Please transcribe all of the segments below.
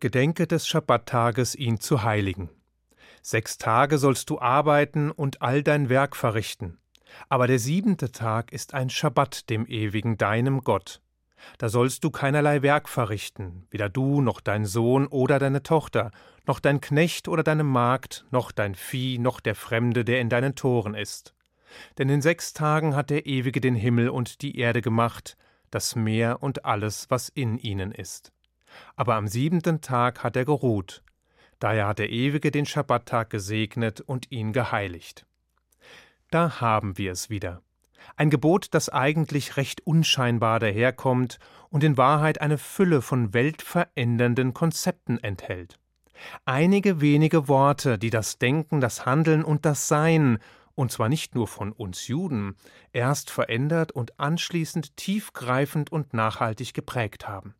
Gedenke des Schabbattages, ihn zu heiligen. Sechs Tage sollst du arbeiten und all dein Werk verrichten. Aber der siebente Tag ist ein Schabbat dem Ewigen, deinem Gott. Da sollst du keinerlei Werk verrichten, weder du noch dein Sohn oder deine Tochter, noch dein Knecht oder deine Magd, noch dein Vieh, noch der Fremde, der in deinen Toren ist. Denn in sechs Tagen hat der Ewige den Himmel und die Erde gemacht, das Meer und alles, was in ihnen ist. Aber am siebenten Tag hat er geruht. Daher hat der Ewige den Schabbattag gesegnet und ihn geheiligt. Da haben wir es wieder. Ein Gebot, das eigentlich recht unscheinbar daherkommt und in Wahrheit eine Fülle von weltverändernden Konzepten enthält. Einige wenige Worte, die das Denken, das Handeln und das Sein, und zwar nicht nur von uns Juden, erst verändert und anschließend tiefgreifend und nachhaltig geprägt haben.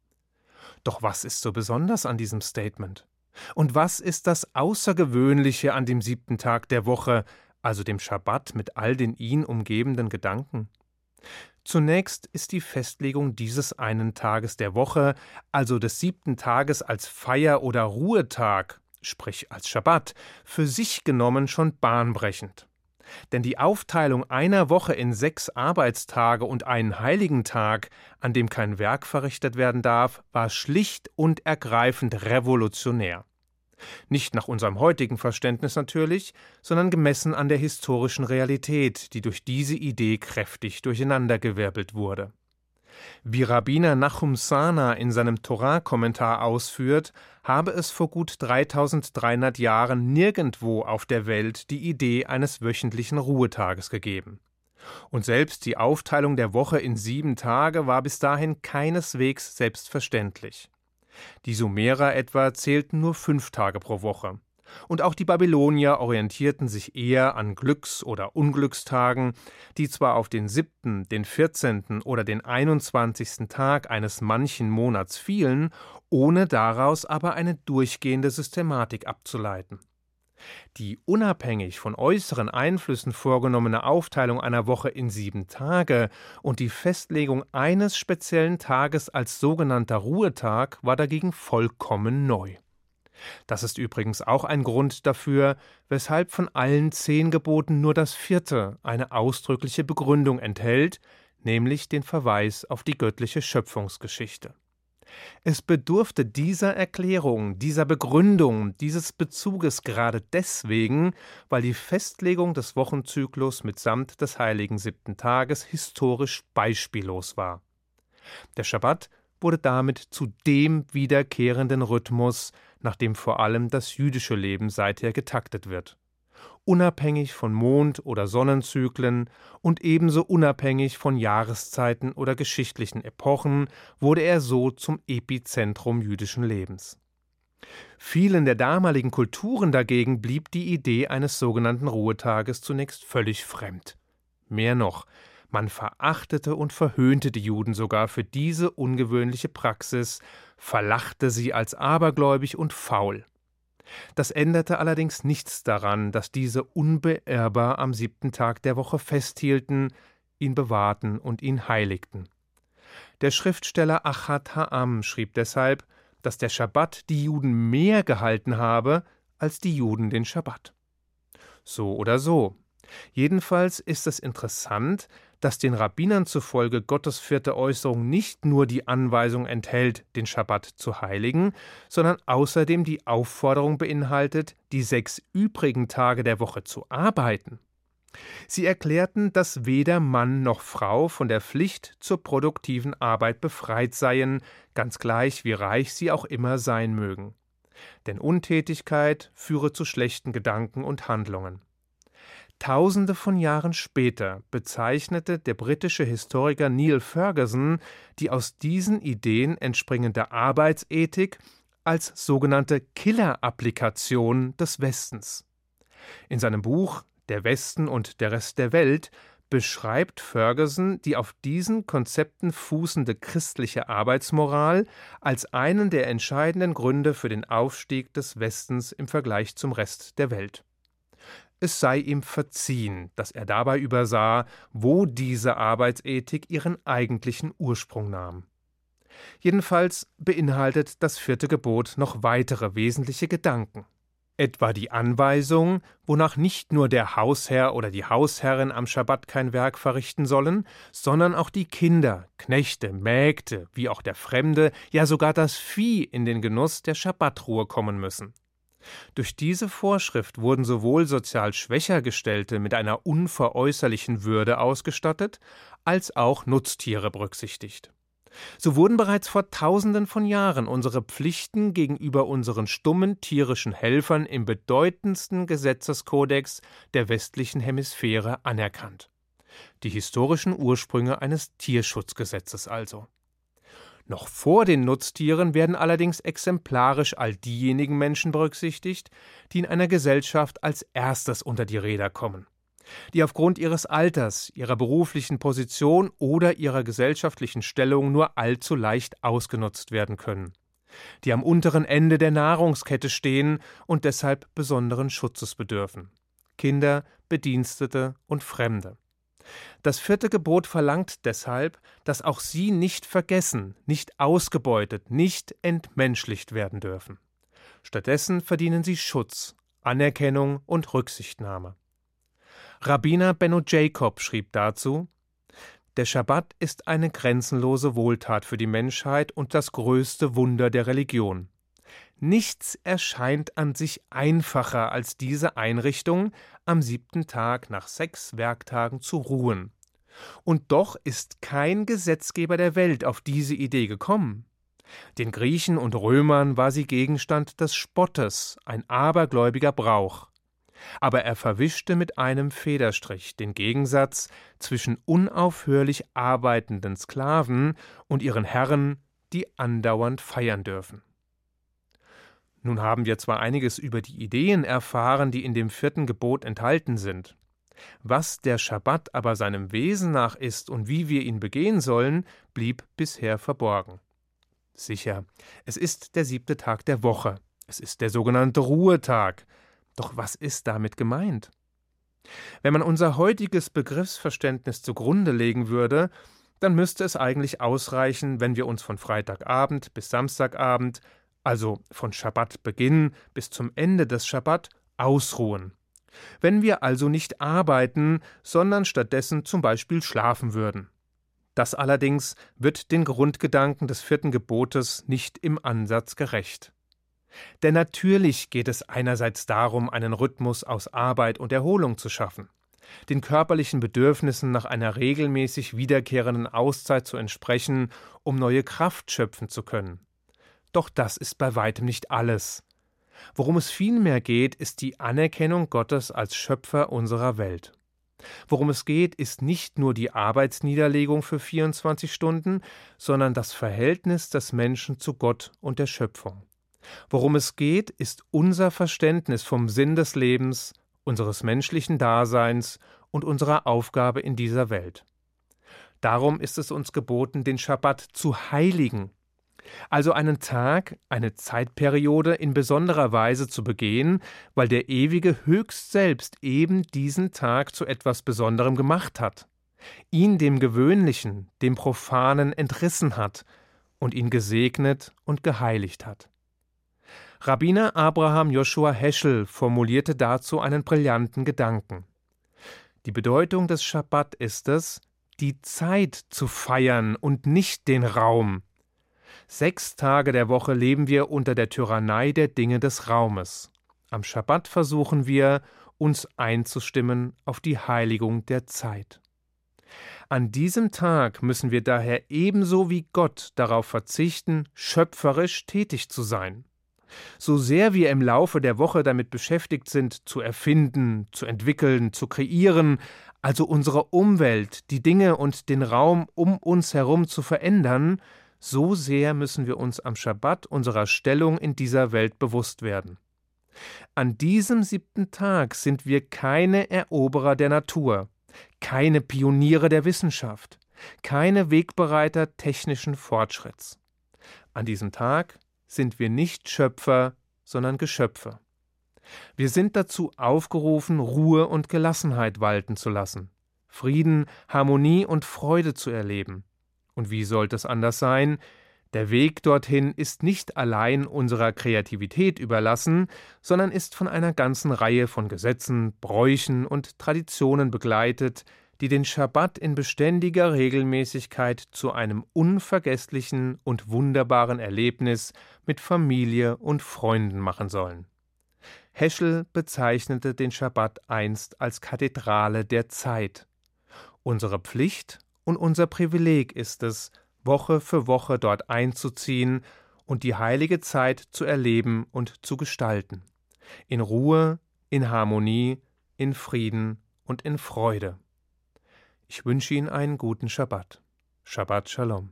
Doch was ist so besonders an diesem Statement? Und was ist das Außergewöhnliche an dem siebten Tag der Woche, also dem Schabbat mit all den ihn umgebenden Gedanken? Zunächst ist die Festlegung dieses einen Tages der Woche, also des siebten Tages als Feier- oder Ruhetag, sprich als Schabbat, für sich genommen schon bahnbrechend. Denn die Aufteilung einer Woche in sechs Arbeitstage und einen heiligen Tag, an dem kein Werk verrichtet werden darf, war schlicht und ergreifend revolutionär. Nicht nach unserem heutigen Verständnis natürlich, sondern gemessen an der historischen Realität, die durch diese Idee kräftig durcheinandergewirbelt wurde. Wie Rabbiner Nachum Sana in seinem Torah-Kommentar ausführt, habe es vor gut 3300 Jahren nirgendwo auf der Welt die Idee eines wöchentlichen Ruhetages gegeben. Und selbst die Aufteilung der Woche in sieben Tage war bis dahin keineswegs selbstverständlich. Die Sumerer etwa zählten nur fünf Tage pro Woche. Und auch die Babylonier orientierten sich eher an Glücks- oder Unglückstagen, die zwar auf den siebten, den vierzehnten oder den einundzwanzigsten Tag eines manchen Monats fielen, ohne daraus aber eine durchgehende Systematik abzuleiten. Die unabhängig von äußeren Einflüssen vorgenommene Aufteilung einer Woche in sieben Tage und die Festlegung eines speziellen Tages als sogenannter Ruhetag war dagegen vollkommen neu. Das ist übrigens auch ein Grund dafür, weshalb von allen zehn Geboten nur das vierte eine ausdrückliche Begründung enthält, nämlich den Verweis auf die göttliche Schöpfungsgeschichte. Es bedurfte dieser Erklärung, dieser Begründung, dieses Bezuges gerade deswegen, weil die Festlegung des Wochenzyklus mitsamt des heiligen siebten Tages historisch beispiellos war. Der Schabbat wurde damit zu dem wiederkehrenden Rhythmus, nach dem vor allem das jüdische Leben seither getaktet wird unabhängig von Mond- oder Sonnenzyklen und ebenso unabhängig von Jahreszeiten oder geschichtlichen Epochen wurde er so zum Epizentrum jüdischen Lebens. Vielen der damaligen Kulturen dagegen blieb die Idee eines sogenannten Ruhetages zunächst völlig fremd. Mehr noch, man verachtete und verhöhnte die Juden sogar für diese ungewöhnliche Praxis, verlachte sie als abergläubig und faul. Das änderte allerdings nichts daran, dass diese unbeirrbar am siebten Tag der Woche festhielten, ihn bewahrten und ihn heiligten. Der Schriftsteller Achat Ha'am schrieb deshalb, dass der Schabbat die Juden mehr gehalten habe als die Juden den Schabbat. So oder so. Jedenfalls ist es interessant, dass den Rabbinern zufolge Gottes vierte Äußerung nicht nur die Anweisung enthält, den Schabbat zu heiligen, sondern außerdem die Aufforderung beinhaltet, die sechs übrigen Tage der Woche zu arbeiten. Sie erklärten, dass weder Mann noch Frau von der Pflicht zur produktiven Arbeit befreit seien, ganz gleich wie reich sie auch immer sein mögen. Denn Untätigkeit führe zu schlechten Gedanken und Handlungen. Tausende von Jahren später bezeichnete der britische Historiker Neil Ferguson die aus diesen Ideen entspringende Arbeitsethik als sogenannte Killer-Applikation des Westens. In seinem Buch Der Westen und der Rest der Welt beschreibt Ferguson die auf diesen Konzepten fußende christliche Arbeitsmoral als einen der entscheidenden Gründe für den Aufstieg des Westens im Vergleich zum Rest der Welt es sei ihm verziehen, dass er dabei übersah, wo diese Arbeitsethik ihren eigentlichen Ursprung nahm. Jedenfalls beinhaltet das vierte Gebot noch weitere wesentliche Gedanken. Etwa die Anweisung, wonach nicht nur der Hausherr oder die Hausherrin am Schabbat kein Werk verrichten sollen, sondern auch die Kinder, Knechte, Mägde, wie auch der Fremde, ja sogar das Vieh in den Genuss der Schabbatruhe kommen müssen. Durch diese Vorschrift wurden sowohl sozial schwächer Gestellte mit einer unveräußerlichen Würde ausgestattet, als auch Nutztiere berücksichtigt. So wurden bereits vor tausenden von Jahren unsere Pflichten gegenüber unseren stummen tierischen Helfern im bedeutendsten Gesetzeskodex der westlichen Hemisphäre anerkannt. Die historischen Ursprünge eines Tierschutzgesetzes also. Noch vor den Nutztieren werden allerdings exemplarisch all diejenigen Menschen berücksichtigt, die in einer Gesellschaft als erstes unter die Räder kommen die aufgrund ihres Alters, ihrer beruflichen Position oder ihrer gesellschaftlichen Stellung nur allzu leicht ausgenutzt werden können, die am unteren Ende der Nahrungskette stehen und deshalb besonderen Schutzes bedürfen Kinder, Bedienstete und Fremde. Das vierte Gebot verlangt deshalb, dass auch sie nicht vergessen, nicht ausgebeutet, nicht entmenschlicht werden dürfen. Stattdessen verdienen sie Schutz, Anerkennung und Rücksichtnahme. Rabbiner Benno Jacob schrieb dazu: Der Schabbat ist eine grenzenlose Wohltat für die Menschheit und das größte Wunder der Religion. Nichts erscheint an sich einfacher als diese Einrichtung, am siebten Tag nach sechs Werktagen zu ruhen. Und doch ist kein Gesetzgeber der Welt auf diese Idee gekommen. Den Griechen und Römern war sie Gegenstand des Spottes, ein abergläubiger Brauch aber er verwischte mit einem Federstrich den Gegensatz zwischen unaufhörlich arbeitenden Sklaven und ihren Herren, die andauernd feiern dürfen. Nun haben wir zwar einiges über die Ideen erfahren, die in dem vierten Gebot enthalten sind. Was der Schabbat aber seinem Wesen nach ist und wie wir ihn begehen sollen, blieb bisher verborgen. Sicher, es ist der siebte Tag der Woche, es ist der sogenannte Ruhetag, doch was ist damit gemeint? Wenn man unser heutiges Begriffsverständnis zugrunde legen würde, dann müsste es eigentlich ausreichen, wenn wir uns von Freitagabend bis Samstagabend, also von Schabbatbeginn bis zum Ende des Schabbat, ausruhen. Wenn wir also nicht arbeiten, sondern stattdessen zum Beispiel schlafen würden. Das allerdings wird den Grundgedanken des vierten Gebotes nicht im Ansatz gerecht. Denn natürlich geht es einerseits darum, einen Rhythmus aus Arbeit und Erholung zu schaffen, den körperlichen Bedürfnissen nach einer regelmäßig wiederkehrenden Auszeit zu entsprechen, um neue Kraft schöpfen zu können. Doch das ist bei weitem nicht alles. Worum es vielmehr geht, ist die Anerkennung Gottes als Schöpfer unserer Welt. Worum es geht, ist nicht nur die Arbeitsniederlegung für 24 Stunden, sondern das Verhältnis des Menschen zu Gott und der Schöpfung. Worum es geht, ist unser Verständnis vom Sinn des Lebens, unseres menschlichen Daseins und unserer Aufgabe in dieser Welt. Darum ist es uns geboten, den Schabbat zu heiligen, also einen Tag, eine Zeitperiode in besonderer Weise zu begehen, weil der Ewige höchst selbst eben diesen Tag zu etwas Besonderem gemacht hat, ihn dem Gewöhnlichen, dem Profanen entrissen hat und ihn gesegnet und geheiligt hat. Rabbiner Abraham Joshua Heschel formulierte dazu einen brillanten Gedanken. Die Bedeutung des Schabbat ist es, die Zeit zu feiern und nicht den Raum. Sechs Tage der Woche leben wir unter der Tyrannei der Dinge des Raumes. Am Schabbat versuchen wir, uns einzustimmen auf die Heiligung der Zeit. An diesem Tag müssen wir daher ebenso wie Gott darauf verzichten, schöpferisch tätig zu sein. So sehr wir im Laufe der Woche damit beschäftigt sind, zu erfinden, zu entwickeln, zu kreieren, also unsere Umwelt, die Dinge und den Raum um uns herum zu verändern, so sehr müssen wir uns am Schabbat unserer Stellung in dieser Welt bewusst werden. An diesem siebten Tag sind wir keine Eroberer der Natur, keine Pioniere der Wissenschaft, keine Wegbereiter technischen Fortschritts. An diesem Tag sind wir nicht Schöpfer, sondern Geschöpfe. Wir sind dazu aufgerufen, Ruhe und Gelassenheit walten zu lassen, Frieden, Harmonie und Freude zu erleben. Und wie sollte es anders sein? Der Weg dorthin ist nicht allein unserer Kreativität überlassen, sondern ist von einer ganzen Reihe von Gesetzen, Bräuchen und Traditionen begleitet, die den Schabbat in beständiger Regelmäßigkeit zu einem unvergesslichen und wunderbaren Erlebnis mit Familie und Freunden machen sollen. Heschel bezeichnete den Schabbat einst als Kathedrale der Zeit. Unsere Pflicht und unser Privileg ist es, Woche für Woche dort einzuziehen und die heilige Zeit zu erleben und zu gestalten. In Ruhe, in Harmonie, in Frieden und in Freude. Ich wünsche Ihnen einen guten Schabbat. Shabbat Shalom.